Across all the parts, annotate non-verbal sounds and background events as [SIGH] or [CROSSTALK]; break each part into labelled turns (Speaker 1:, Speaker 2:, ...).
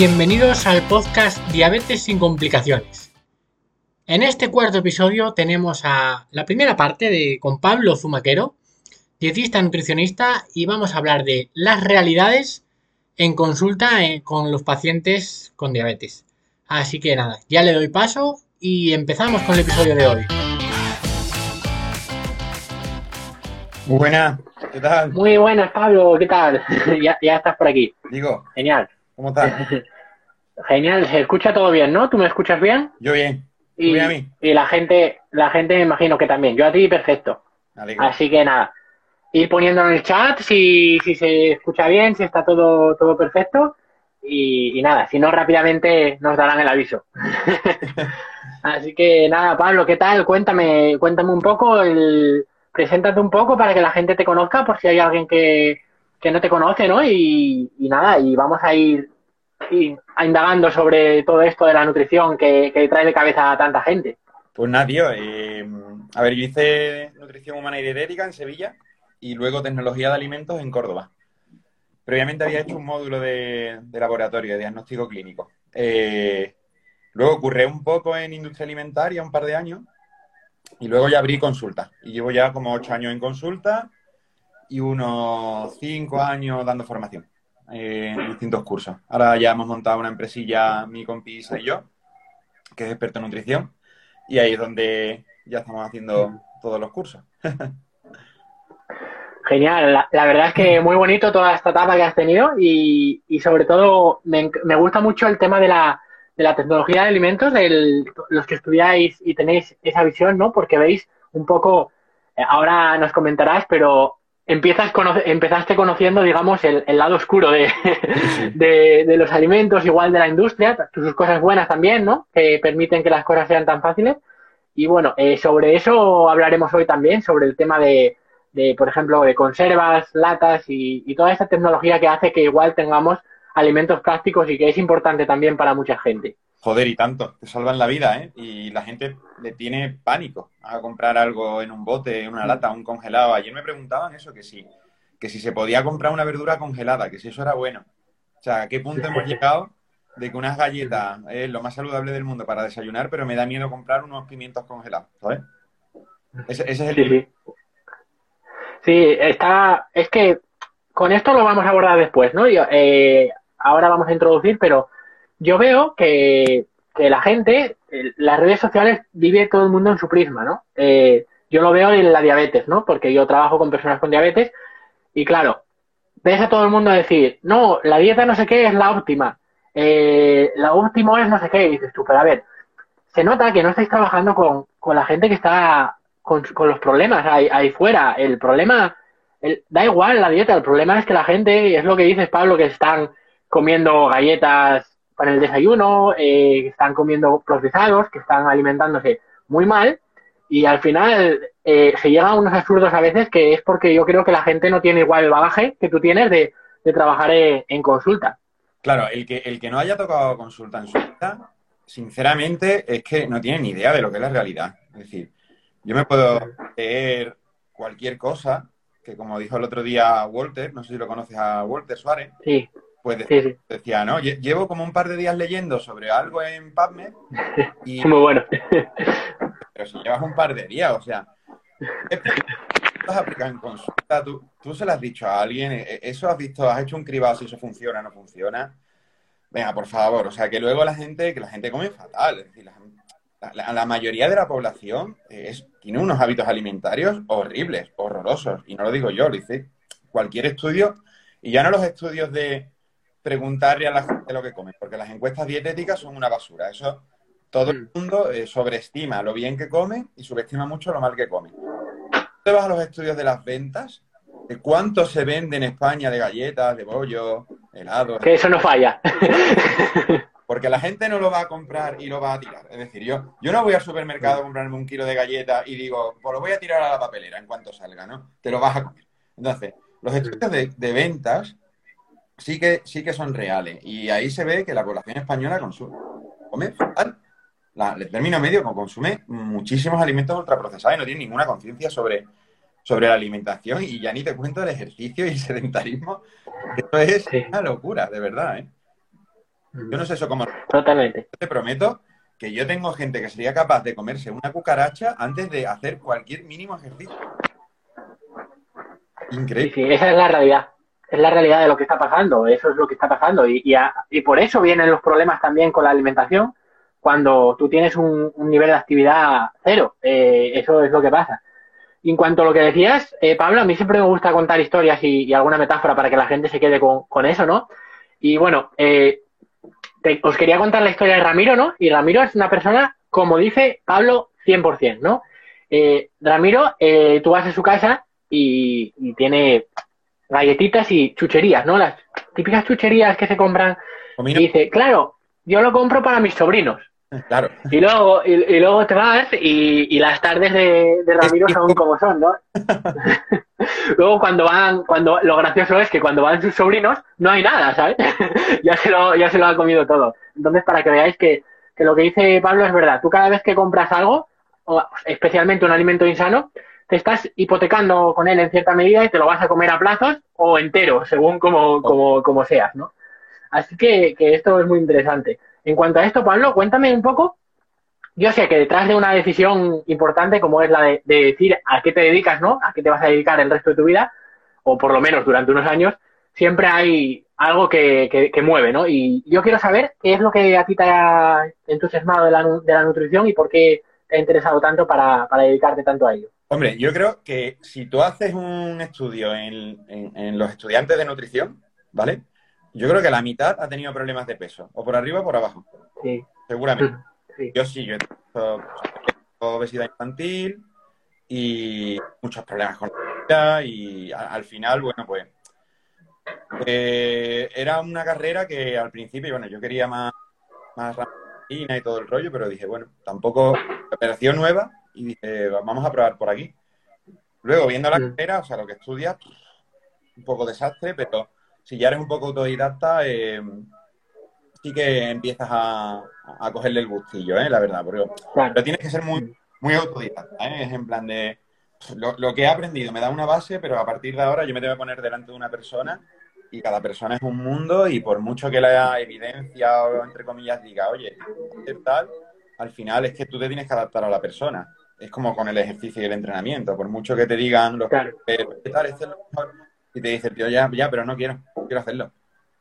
Speaker 1: Bienvenidos al podcast Diabetes sin complicaciones. En este cuarto episodio tenemos a la primera parte de con Pablo Zumaquero, dietista nutricionista, y vamos a hablar de las realidades en consulta eh, con los pacientes con diabetes. Así que nada, ya le doy paso y empezamos con el episodio de hoy.
Speaker 2: Muy buenas, ¿qué tal?
Speaker 1: Muy buenas, Pablo, ¿qué tal? [LAUGHS] ya, ya estás por aquí.
Speaker 2: Digo,
Speaker 1: Genial.
Speaker 2: ¿Cómo estás? [LAUGHS]
Speaker 1: Genial, se escucha todo bien, ¿no? ¿Tú me escuchas bien?
Speaker 2: Yo bien. ¿Tú
Speaker 1: Y,
Speaker 2: bien a mí?
Speaker 1: y la gente, la gente me imagino que también. Yo a ti perfecto. Así que nada, ir poniendo en el chat si, si se escucha bien, si está todo, todo perfecto. Y, y nada, si no, rápidamente nos darán el aviso. [LAUGHS] Así que nada, Pablo, ¿qué tal? Cuéntame, cuéntame un poco, el, preséntate un poco para que la gente te conozca, por si hay alguien que, que no te conoce, ¿no? Y, nada, y vamos a ir indagando sobre todo esto de la nutrición que, trae de cabeza a tanta gente.
Speaker 2: Pues nada, tío. eh, a ver, yo hice nutrición humana y dietética en Sevilla y luego tecnología de alimentos en Córdoba. Previamente había hecho un módulo de, laboratorio, de diagnóstico clínico. Eh, luego curré un poco en industria alimentaria, un par de años, y luego ya abrí consulta. Y llevo ya como ocho años en consulta y unos cinco años dando formación eh, en distintos cursos. Ahora ya hemos montado una empresilla, mi compi Isa y yo, que es experto en nutrición, y ahí es donde ya estamos haciendo todos los cursos. [LAUGHS]
Speaker 1: Genial, la, verdad es que muy bonito toda esta etapa que has tenido y, y sobre todo me, me gusta mucho el tema de la, de la tecnología de alimentos, del- los que estudiáis y tenéis esa visión, ¿no? Porque veis un poco, eh, ahora nos comentarás, pero empiezas cono- empezaste conociendo, digamos, el, el lado oscuro de, [LAUGHS] de, de los alimentos, igual de la industria, sus cosas buenas también, ¿no? Que permiten que las cosas sean tan fáciles. Y bueno, eh, sobre eso hablaremos hoy también, sobre el tema de, de, por ejemplo, de conservas, latas y, y toda esta tecnología que hace que igual tengamos alimentos prácticos y que es importante también para mucha gente.
Speaker 2: Joder, y tanto, te salvan la vida, ¿eh? Y la gente le tiene pánico a comprar algo en un bote, en una lata, un congelado. Ayer me preguntaban eso, que si, que si se podía comprar una verdura congelada, que si eso era bueno. O sea, ¿a qué punto hemos llegado de que unas galletas es lo más saludable del mundo para desayunar, pero me da miedo comprar unos pimientos congelados, ¿sabes? Ese, ese es el
Speaker 1: Sí, sí. Sí, está. Es que con esto lo vamos a abordar después, ¿no? Yo, eh, ahora vamos a introducir, pero yo veo que, que la gente, las redes sociales, vive todo el mundo en su prisma, ¿no? Eh, yo lo veo en la diabetes, ¿no? Porque yo trabajo con personas con diabetes y claro, ves a todo el mundo decir, no, la dieta no sé qué es la óptima, eh, la óptimo es no sé qué, y dices tú, pero a ver, se nota que no estáis trabajando con, con la gente que está con, los problemas ahí, ahí fuera. El problema, da igual la dieta, el problema es que la gente, es lo que dices Pablo, que están comiendo galletas para el desayuno, eh, que están comiendo procesados, que están alimentándose muy mal y al final eh, se llega a unos absurdos a veces que es porque yo creo que la gente no tiene igual el bagaje que tú tienes de, de trabajar en, en consulta.
Speaker 2: Claro, el que, el que no haya tocado consulta en su vida, sinceramente, es que no tiene ni idea de lo que es la realidad. Es decir, yo me puedo leer cualquier cosa, que como dijo el otro día Walter, no sé si lo conoces a Walter Suárez,
Speaker 1: Sí,
Speaker 2: pues de-
Speaker 1: sí, sí,
Speaker 2: decía, no, lle- llevo como un par de días leyendo sobre algo en PubMed [LAUGHS] y
Speaker 1: muy bueno.
Speaker 2: pero si llevas un par de días, o sea, aplicar en consulta, tú, tú se lo has dicho a alguien, e- e- eso has visto, has hecho un cribado si eso funciona o no funciona. Venga, por favor, o sea, que luego la gente, que la gente come fatal, es decir, la, la- la mayoría de la población eh, es, tiene unos hábitos alimentarios horribles, horrorosos, y no lo digo yo, lo dice cualquier estudio, y ya no los estudios de preguntarle a la gente lo que come, porque las encuestas dietéticas son una basura, eso todo el
Speaker 1: Mm.
Speaker 2: mundo eh, sobreestima lo bien que come y subestima mucho lo mal que come. Te vas a los estudios de las ventas, de cuánto se vende en España de galletas, de bollo, helados,
Speaker 1: Que eso no falla. [LAUGHS]
Speaker 2: porque la gente no lo va a comprar y lo va a tirar. Es decir, yo, yo no voy al supermercado a comprarme un kilo de galletas y digo, pues lo voy a tirar a la papelera en cuanto salga, ¿no? Te lo vas a comer. Entonces, los estudios de, de ventas sí que, sí que son reales. Y ahí se ve que la población española consume, come fatal. La- el término medio como consume muchísimos alimentos ultraprocesados y no tiene ninguna conciencia sobre, sobre la alimentación y ya ni te cuento el ejercicio y el sedentarismo. Esto es
Speaker 1: Sí.
Speaker 2: una locura, de verdad, ¿eh? Yo no sé eso cómo...
Speaker 1: Totalmente.
Speaker 2: Te prometo que yo tengo gente que sería capaz de comerse una cucaracha antes de hacer cualquier mínimo ejercicio.
Speaker 1: Increíble. Sí, esa es la realidad. Es la realidad de lo que está pasando. Eso es lo que está pasando. Y, y, por eso vienen los problemas también con la alimentación cuando tú tienes un, nivel de actividad cero. Eh, eso es lo que pasa. Y en cuanto a lo que decías, eh, Pablo, a mí siempre me gusta contar historias y, alguna metáfora para que la gente se quede con, eso, ¿no? Y bueno, eh, os quería contar la historia de Ramiro, ¿no? Y Ramiro es una persona, como dice Pablo, 100%, ¿no? Ramiro, tú vas a su casa y, tiene galletitas y chucherías, ¿no? Las típicas chucherías que se compran. Y dice, claro, yo lo compro para mis sobrinos. [LAUGHS]
Speaker 2: Claro.
Speaker 1: Y luego, y, luego te vas y, las tardes de, Ramiro son como son, ¿no? [LAUGHS] luego cuando van, cuando lo gracioso es que cuando van sus sobrinos no hay nada, ¿sabes? [LAUGHS] ya se lo, ya se lo ha comido todo. Entonces, para que veáis que, que lo que dice Pablo es verdad. Tú cada vez que compras algo, especialmente un alimento insano, te estás hipotecando con él en cierta medida y te lo vas a comer a plazos o entero, según como, como, como seas, ¿no? Así que, esto es muy interesante. En cuanto a esto, Pablo, cuéntame un poco. Yo sé que detrás de una decisión importante como es la de, decir a qué te dedicas, ¿no? A qué te vas a dedicar el resto de tu vida, o por lo menos durante unos años, siempre hay algo que, que, mueve, ¿no? Y yo quiero saber qué es lo que a ti te ha entusiasmado de la, de la nutrición y por qué te ha interesado tanto para dedicarte tanto a ello.
Speaker 2: Hombre, yo creo que si tú haces un estudio en, los estudiantes de nutrición, ¿vale? Yo creo que la mitad ha tenido problemas de peso, o por arriba o por abajo.
Speaker 1: Sí.
Speaker 2: Seguramente. [LAUGHS] Yo sí, yo he tenido obesidad infantil y muchos problemas con la y al final, bueno, pues eh, era una carrera que al principio, bueno, yo quería más, más y todo el rollo, pero dije, bueno, tampoco operación nueva y dije, vamos a probar por aquí. Luego, viendo la carrera, o sea, lo que estudias, un poco desastre, pero si ya eres un poco autodidacta, eh, sí que empiezas a, cogerle el gustillo, ¿eh? la verdad. Pero, pero tienes que ser muy, muy autodidacta, ¿eh? Es en plan de, lo, lo, que he aprendido me da una base, pero a partir de ahora yo me tengo que poner delante de una persona y cada persona es un mundo y por mucho que la evidencia o entre comillas diga, oye, tal, al final es que tú te tienes que adaptar a la persona es como con el ejercicio y el entrenamiento. Por mucho que te digan los
Speaker 1: claro.
Speaker 2: ¿qué tal? Este es lo mejor. Y te dice el tío, ya, ya, pero no quiero, quiero hacerlo.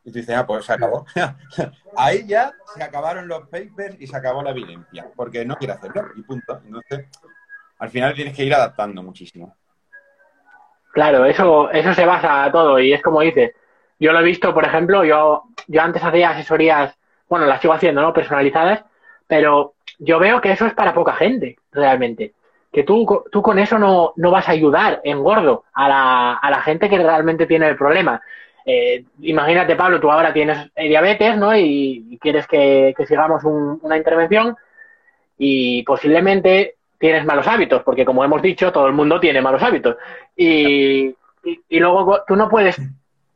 Speaker 2: Y tú dices, ah, pues se acabó. [LAUGHS] Ahí ya se acabaron los papers y se acabó la evidencia, porque no quiero hacerlo y punto. Entonces, al final tienes que ir adaptando muchísimo.
Speaker 1: Claro, eso, eso se basa a todo y es como dices. Yo lo he visto, por ejemplo, yo, yo antes hacía asesorías, bueno, las sigo haciendo, ¿no? Personalizadas, pero yo veo que eso es para poca gente, realmente. Que tú, tú con eso no, no vas a ayudar en gordo a la, a la gente que realmente tiene el problema. Eh, imagínate, Pablo, tú ahora tienes eh, diabetes, ¿no? Y, quieres que, sigamos una intervención y posiblemente tienes malos hábitos, porque como hemos dicho, todo el mundo tiene malos hábitos. Y, y, luego tú no puedes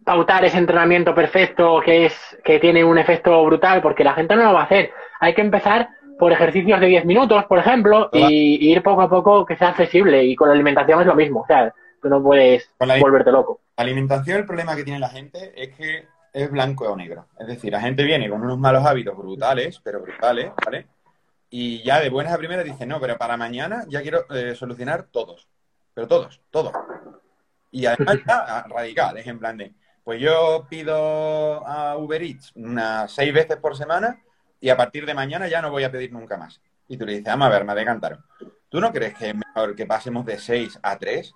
Speaker 1: pautar ese entrenamiento perfecto que es que tiene un efecto brutal, porque la gente no lo va a hacer. Hay que empezar por ejercicios de 10 minutos, por ejemplo, y, ir poco a poco que sea accesible. Y con la alimentación es lo mismo. O sea, tú no puedes volverte loco.
Speaker 2: La alimentación, el problema que tiene la gente es que es blanco o negro. Es decir, la gente viene con unos malos hábitos brutales, pero brutales, ¿vale? Y ya de buenas a primeras dice, no, pero para mañana ya quiero eh, solucionar todos. Pero todos, todos. Y además [LAUGHS] ya radical, es en plan de, pues yo pido a Uber Eats unas seis veces por semana y a partir de mañana ya no voy a pedir nunca más. Y tú le dices, vamos a ver, me decantaron. ¿Tú no crees que es mejor que pasemos de 6 a 3?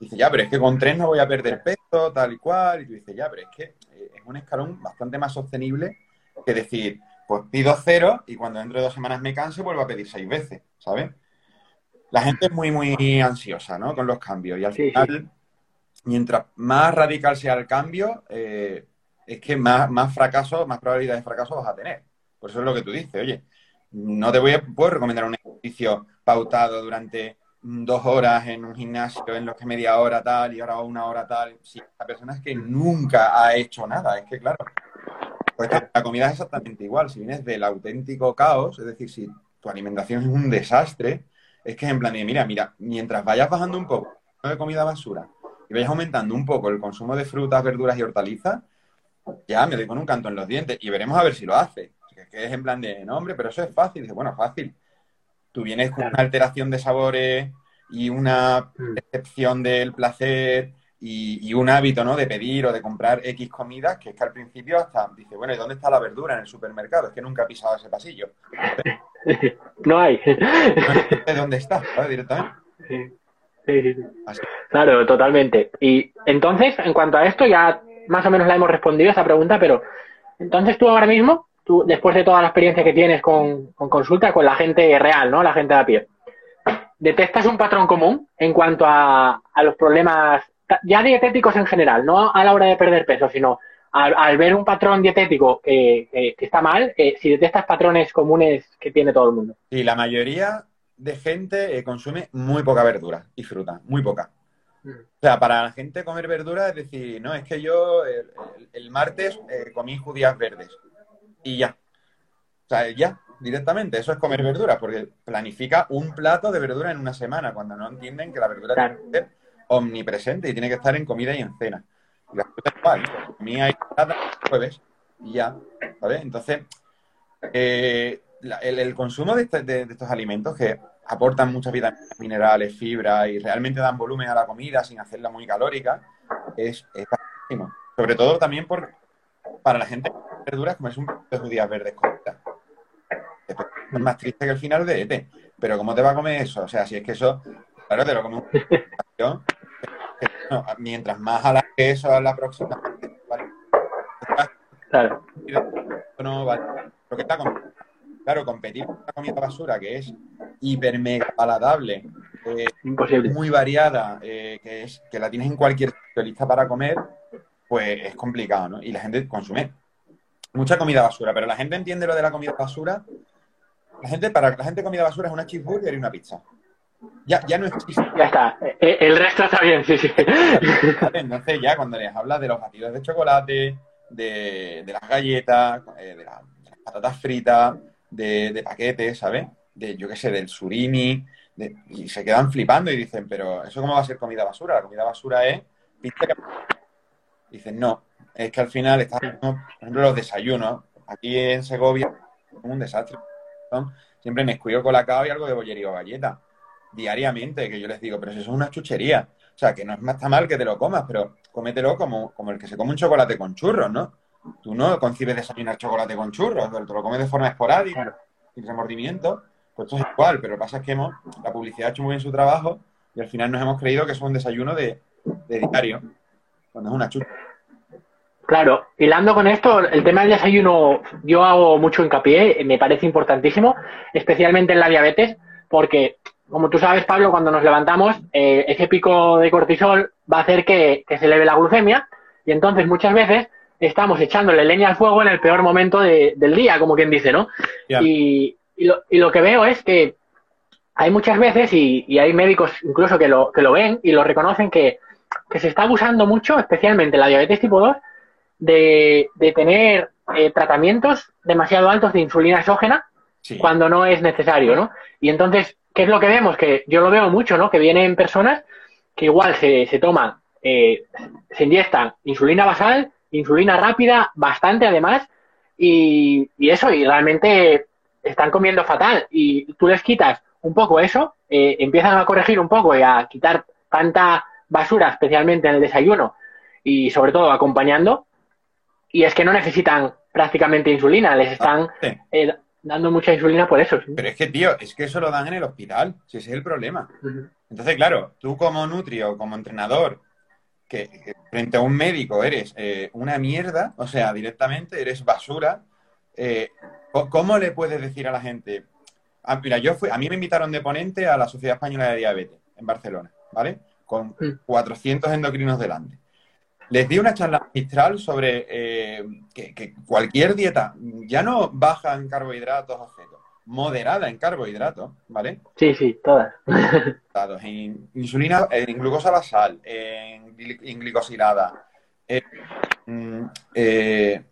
Speaker 2: Dice, ya, pero es que con 3 no voy a perder peso, tal y cual. Y tú dices, ya, pero es que eh, es un escalón bastante más sostenible que decir, pues pido cero y cuando dentro de dos semanas me canse vuelvo a pedir seis veces, ¿sabes? La gente es muy, muy ansiosa, ¿no? Con los cambios. Y al final, mientras más radical sea el cambio, eh, es que más, más fracaso, más probabilidad de fracaso vas a tener. Por eso es lo que tú dices, oye, no te voy a, puedo recomendar un ejercicio pautado durante dos horas en un gimnasio en los que media hora tal y ahora una hora tal. Si la persona es que nunca ha hecho nada, es que claro, pues la comida es exactamente igual. Si vienes del auténtico caos, es decir, si tu alimentación es un desastre, es que en plan de, mira, mira, mientras vayas bajando un poco de comida basura y vayas aumentando un poco el consumo de frutas, verduras y hortalizas, ya me doy con un canto en los dientes y veremos a ver si lo hace. Que que es en plan de, no, hombre, pero eso es fácil. Dice, bueno, fácil. Tú vienes con una alteración de sabores y una
Speaker 1: Mm.
Speaker 2: percepción del placer y, y un hábito, ¿no? De pedir o de comprar X comidas, que es que al principio hasta dice, bueno, ¿y dónde está la verdura en el supermercado? Es que nunca he pisado ese pasillo. [LAUGHS]
Speaker 1: No hay. [LAUGHS]
Speaker 2: No sé dónde está, ¿sabes? Directamente.
Speaker 1: Sí, sí, sí, sí.
Speaker 2: Así.
Speaker 1: Claro, totalmente. Y entonces, en cuanto a esto, ya más o menos la hemos respondido esa pregunta, pero entonces tú ahora mismo, tú después de toda la experiencia que tienes con, con consulta, con la gente real, ¿no? La gente de a pie, ¿detectas un patrón común en cuanto a, a los problemas ya dietéticos en general, no a la hora de perder peso, sino al, al ver un patrón dietético que, que- que está mal, eh, si detectas patrones comunes que tiene todo el mundo?
Speaker 2: Y la mayoría de gente eh, consume muy poca verdura y fruta, muy poca. O sea, para la gente comer verdura es decir, no, es que yo el, el- el martes eh, comí judías verdes y ya. O sea, ya, directamente, eso es comer verdura, porque planifica un plato de verdura en una semana, cuando no entienden que la verdura
Speaker 1: Claro.
Speaker 2: tiene que ser omnipresente y tiene que estar en comida y en cena. Y la fruta igual, ahí patata el jueves y ya, ¿sabes? Entonces, eh, la- el, el consumo de, este- de- de estos alimentos que aportan muchas vitaminas, minerales, fibra y realmente dan volumen a la comida sin hacerla muy calórica, es, es. Sobre todo también por, para la gente que verduras, comerse un de judías verdes cortas. Es más triste que el final de ET. Pero ¿cómo te va a comer eso? O sea, si es que eso, claro, te lo comes un... [LAUGHS] no, mientras más alargue eso a la próxima... ¿vale?
Speaker 1: Claro,
Speaker 2: no vale. Lo que está con- Claro, competir con una comida basura que es hiper mega paladable, eh,
Speaker 1: imposible.
Speaker 2: muy variada, eh, que es que la tienes en cualquier sitio lista para comer, pues es complicado, ¿no? Y la gente consume mucha comida basura, pero la gente entiende lo de la comida basura. La gente, para la gente comida basura es una cheeseburger y una pizza. Ya, ya no existe.
Speaker 1: Ya está. Eh, El resto está bien, sí, sí.
Speaker 2: Entonces ya cuando les hablas de los batidos de chocolate, de, de las galletas, eh, de, la- de las patatas fritas, de, de paquetes, ¿sabes? De, yo qué sé, del surimi, de- y se quedan flipando y dicen, pero ¿eso cómo va a ser comida basura? La comida basura es pizza que... Dicen, no, es que al final está, por ejemplo, los desayunos, aquí en Segovia, son un desastre. Siempre Nesquik con cacao y algo de bollería o galleta diariamente, que yo les digo, pero eso es una chuchería. O sea, que no es más está mal que te lo comas, pero cómetelo como, como el que se come un chocolate con churros, ¿no? Tú no concibes desayunar chocolate con churros, te lo comes de forma esporádica, sin remordimiento. Pues esto es igual, pero lo que pasa es que hemos, la publicidad ha hecho muy bien su trabajo y al final nos hemos creído que es un desayuno de, de diario, cuando es una.
Speaker 1: Claro, hilando con esto, el tema del desayuno, yo hago mucho hincapié, me parece importantísimo, especialmente en la diabetes, porque, como tú sabes, Pablo, cuando nos levantamos, eh, ese pico de cortisol va a hacer que, que se eleve la glucemia, y entonces muchas veces estamos echándole leña al fuego en el peor momento de- del día, como quien dice, ¿no?
Speaker 2: Ya.
Speaker 1: Y, y lo, y lo que veo es que hay muchas veces, y, y hay médicos incluso que lo, que lo ven y lo reconocen, que, que se está abusando mucho, especialmente en la diabetes tipo 2, de, de tener eh, tratamientos demasiado altos de insulina exógena
Speaker 2: Sí.
Speaker 1: cuando no es necesario, ¿no? Y entonces, ¿qué es lo que vemos? Que yo lo veo mucho, ¿no? Que vienen personas que igual se, se toman, eh, se inyectan insulina basal, insulina rápida, bastante además, y, y eso, y realmente están comiendo fatal. Y tú les quitas un poco eso, eh, empiezan a corregir un poco y a quitar tanta basura, especialmente en el desayuno, y sobre todo acompañando, y es que no necesitan prácticamente insulina, les están
Speaker 2: Sí.
Speaker 1: eh, dando mucha insulina por eso. ¿sí?
Speaker 2: Pero es que, tío, es que eso lo dan en el hospital, si ese es el problema. Entonces, claro, tú como nutrio, como entrenador, que, que frente a un médico eres eh, una mierda, o sea, directamente eres basura, eh, ¿cómo le puedes decir a la gente? Ah, mira, yo fui, a mí me invitaron de ponente a la Sociedad Española de Diabetes en Barcelona, ¿vale? Con
Speaker 1: Mm.
Speaker 2: 400 endocrinos delante. Les di una charla magistral sobre eh, que, que cualquier dieta, ya no baja en carbohidratos o fetos, moderada en carbohidratos, ¿vale?
Speaker 1: Sí, sí, todas. [LAUGHS]
Speaker 2: en insulina, en glucosa basal, en, gli- en glicosilada, en, eh,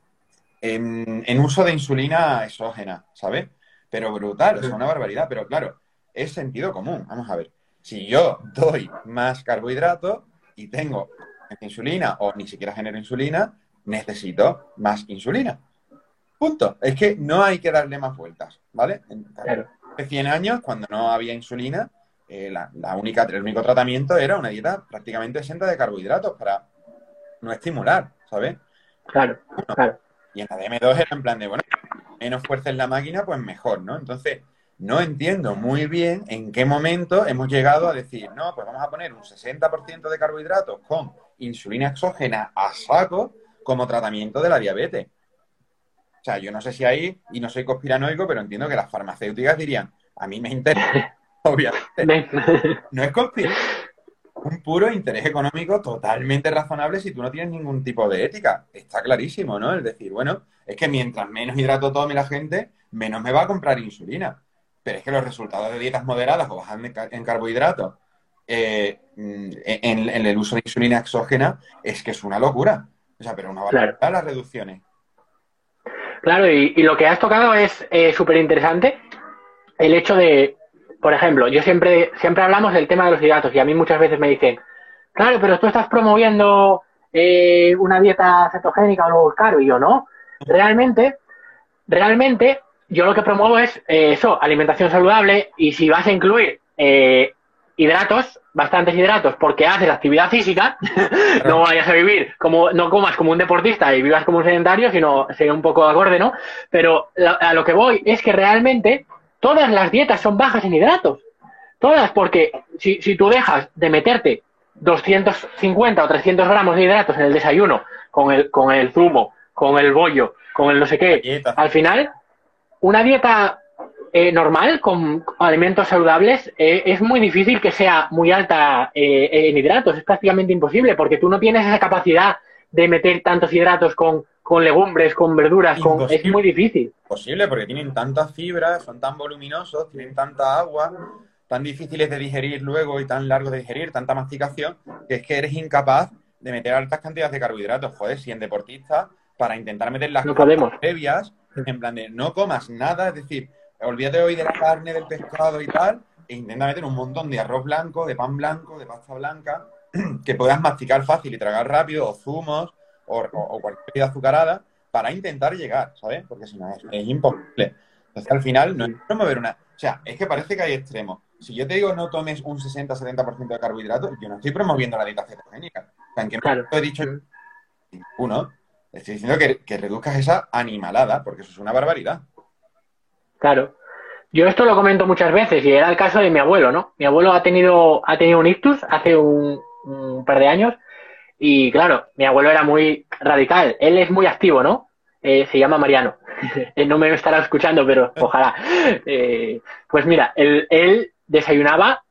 Speaker 2: en- en uso de insulina exógena, ¿sabes? Pero brutal, es una barbaridad, pero claro, es sentido común. Vamos a ver, si yo doy más carbohidratos y tengo insulina o ni siquiera genero insulina, necesito más insulina. Punto. Es que no hay que darle más vueltas, ¿vale? Hace 100 años, cuando no había insulina, eh, la, única, el único tratamiento era una dieta prácticamente exenta de carbohidratos para no estimular, ¿sabes?
Speaker 1: Claro, claro.
Speaker 2: Y en la DM2 era en plan de, bueno, menos fuerza en la máquina, pues mejor, ¿no? Entonces, no entiendo muy bien en qué momento hemos llegado a decir, no, pues vamos a poner un 60% de carbohidratos con insulina exógena a saco como tratamiento de la diabetes. O sea, yo no sé si ahí, y no soy conspiranoico, pero entiendo que las farmacéuticas dirían, a mí me interesa, [LAUGHS] obviamente. No es conspiranoico, un puro interés económico totalmente razonable si tú no tienes ningún tipo de ética. Está clarísimo, ¿no? Es decir, bueno, es que mientras menos hidrato tome la gente, menos me va a comprar insulina. Pero es que los resultados de dietas moderadas o bajas en carbohidratos eh, en, el uso de insulina exógena es que es una locura. O sea, pero una barbaridad las reducciones.
Speaker 1: Claro, y, lo que has tocado es eh, súper interesante. El hecho de, por ejemplo, yo siempre, siempre hablamos del tema de los hidratos y a mí muchas veces me dicen, claro, pero tú estás promoviendo eh, una dieta cetogénica o algo caro y yo no. Realmente, realmente, yo lo que promuevo es eh, eso, alimentación saludable y si vas a incluir eh, hidratos, bastantes hidratos, porque haces actividad física, [LAUGHS] no vayas a vivir como, no comas como un deportista y vivas como un sedentario, sino sería un poco acorde, ¿no? Pero a lo que voy es que realmente todas las dietas son bajas en hidratos. Todas, porque si, si tú dejas de meterte 250 o 300 gramos de hidratos en el desayuno con el, con el zumo, con el bollo, con el no sé qué. Al final, una dieta eh, normal con alimentos saludables eh, es muy difícil que sea muy alta eh, en hidratos. Es prácticamente imposible porque tú no tienes esa capacidad de meter tantos hidratos con, con legumbres, con verduras. Con... Es muy difícil.
Speaker 2: Posible porque tienen tantas fibras, son tan voluminosos, tienen tanta agua tan difíciles de digerir luego y tan largos de digerir, tanta masticación, que es que eres incapaz de meter altas cantidades de carbohidratos. Joder, si en deportistas para intentar meter las
Speaker 1: no
Speaker 2: previas, en plan de no comas nada, es decir, olvídate hoy de la carne, del pescado y tal, e intenta meter un montón de arroz blanco, de pan blanco, de pasta blanca, [CLEARS THROAT] que puedas masticar fácil y tragar rápido, o zumos, o, cualquier bebida azucarada, para intentar llegar, ¿sabes? Porque si no, es, imposible. Entonces, al final, no es promover una... O sea, es que parece que hay extremos. Si yo te digo no tomes un 60-70% de carbohidratos, yo no estoy promoviendo la dieta cetogénica. O sea, en que no he dicho uno, Estoy diciendo que, reduzcas esa animalada, porque eso es una barbaridad.
Speaker 1: Claro. Yo esto lo comento muchas veces y era el caso de mi abuelo, ¿no? Mi abuelo ha tenido, ha tenido un ictus hace un, par de años y claro, mi abuelo era muy radical. Él es muy activo, ¿no? Eh, se llama Mariano. él [LAUGHS] no me estará escuchando, pero ojalá. Eh, pues mira, él, él, desayunaba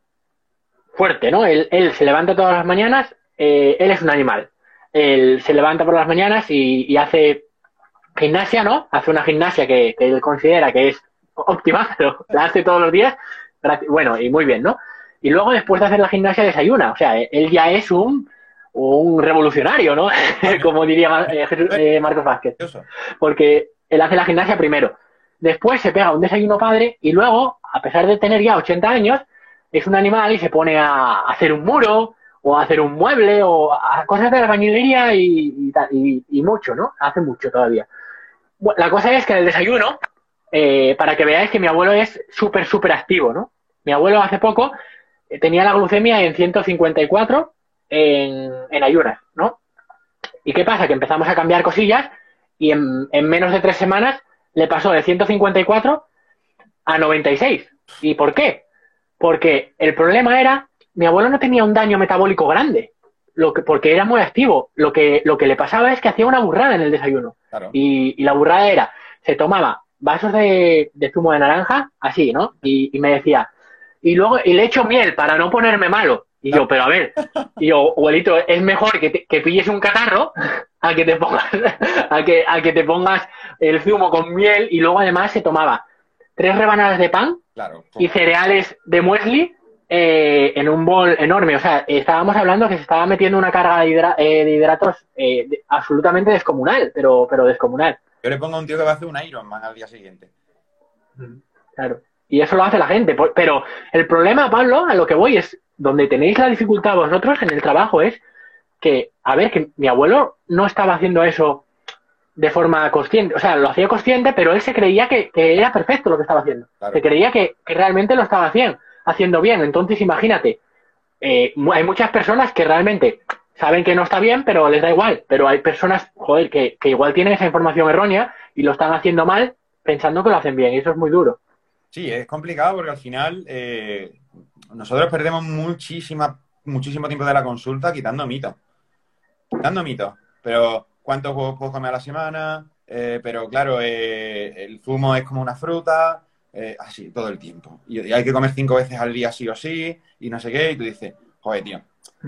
Speaker 1: fuerte, ¿no? Él, él, se levanta todas las mañanas, eh, él es un animal él se levanta por las mañanas y, hace gimnasia, ¿no? Hace una gimnasia que, él considera que es óptima, [LAUGHS] pero la hace todos los días, bueno, y muy bien, ¿no? Y luego después de hacer la gimnasia desayuna, o sea, él ya es un, un revolucionario, ¿no? [LAUGHS] Como diría eh, eh, Marcos Vázquez. Porque él hace la gimnasia primero, después se pega un desayuno padre y luego, a pesar de tener ya 80 años, es un animal y se pone a hacer un muro, o hacer un mueble o cosas de albañilería y, y, y, mucho, ¿no? Hace mucho todavía. la cosa es que en el desayuno, eh, para que veáis que mi abuelo es súper, súper activo, ¿no? Mi abuelo hace poco eh, tenía la glucemia en 154 en, ayunas, ¿no? ¿Y qué pasa? Que empezamos a cambiar cosillas y en menos de tres semanas le pasó de 154 a 96. ¿Y por qué? Porque el problema era mi abuelo no tenía un daño metabólico grande, lo que, porque era muy activo. Lo que, lo que le pasaba es que hacía una burrada en el desayuno. Y, la burrada era, se tomaba vasos de, zumo de naranja, así, ¿no? Y, me decía, y luego, y le echo miel para no ponerme malo. Y yo, pero a ver, y yo, abuelito, es mejor que, que pilles un catarro a que te pongas, [LAUGHS] a que, a que te pongas el zumo con miel y luego además se tomaba tres rebanadas de pan y cereales de muesli eh, en un bol enorme. O sea, estábamos hablando que se estaba metiendo una carga de, eh, hidratos eh, absolutamente descomunal, pero, pero descomunal.
Speaker 2: Yo le pongo a un tío que va a hacer un Ironman al día siguiente.
Speaker 1: Claro. Y eso lo hace la gente. Pero el problema, Pablo, a lo que voy es, donde tenéis la dificultad vosotros en el trabajo es que, a ver, que mi abuelo no estaba haciendo eso de forma consciente. O sea, lo hacía consciente, pero él se creía que, era perfecto lo que estaba haciendo. Se creía que, realmente lo estaba haciendo, haciendo bien. Entonces, imagínate, eh, hay muchas personas que realmente saben que no está bien, pero les da igual. Pero hay personas, joder, que, igual tienen esa información errónea y lo están haciendo mal pensando que lo hacen bien. Y eso es muy duro.
Speaker 2: Sí, es complicado porque al final eh, nosotros perdemos muchísima, muchísimo tiempo de la consulta quitando mitos. Quitando mitos. Pero, ¿cuántos huevos puedo comer a la semana? Eh, pero, claro, eh, el zumo es como una fruta. Así, todo el tiempo. Y, hay que comer cinco veces al día sí o sí. Y no sé qué. Y tú dices, joder, tío.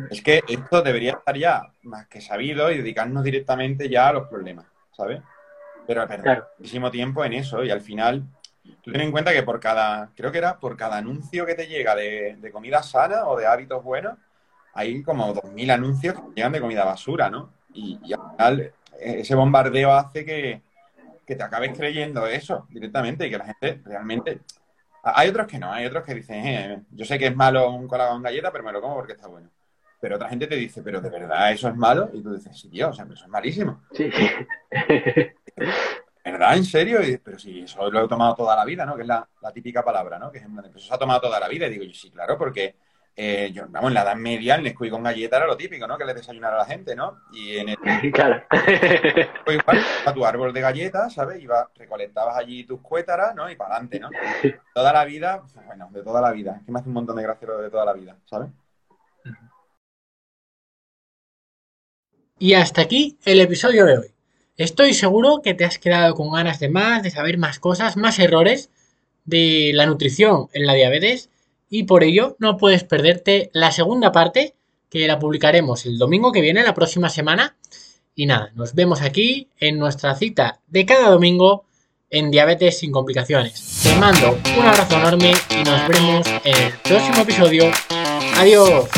Speaker 2: Es que esto debería estar ya más que sabido y dedicarnos directamente ya a los problemas, ¿sabes? Pero perdemos muchísimo tiempo en eso y al final Tú ten en cuenta que por cada, creo que era por cada anuncio que te llega de, comida sana o de hábitos buenos, hay como 2.000 anuncios que llegan de comida basura, ¿no? Y, al final ese bombardeo hace que, te acabes creyendo eso directamente y que la gente realmente... Hay otros que no, hay otros que dicen, eh, yo sé que es malo un colado con galleta, pero me lo como porque está bueno. Pero otra gente te dice, pero de verdad eso es malo, y tú dices, sí, tío, o sea, eso es malísimo. Sí. [LAUGHS] ¿Verdad? ¿En serio? pero si eso lo he tomado toda la vida, ¿no? Que es la, típica palabra, ¿no? Que es en plan, pues eso se ha tomado toda la vida. Y digo, yo sí, claro, porque eh, yo, vamos, en la edad media el Nesquik con galleta era lo típico, ¿no? Que le desayunara a la gente, ¿no? Y en el... [LAUGHS] Claro. [LAUGHS] Pues igual, a tu árbol de galletas, ¿sabes? Iba, recolectabas allí tus cuétaras, ¿no? Y para adelante, ¿no? [LAUGHS] Toda la vida, bueno, de toda la vida. Es que me hace un montón de gracia lo de toda la vida, ¿sabes?
Speaker 3: Y hasta aquí el episodio de hoy. Estoy seguro que te has quedado con ganas de más, de saber más cosas, más errores de la nutrición en la diabetes y por ello no puedes perderte la segunda parte que la publicaremos el domingo que viene, la próxima semana. Y nada, nos vemos aquí en nuestra cita de cada domingo en Diabetes sin complicaciones. Te mando un abrazo enorme y nos vemos en el próximo episodio. Adiós.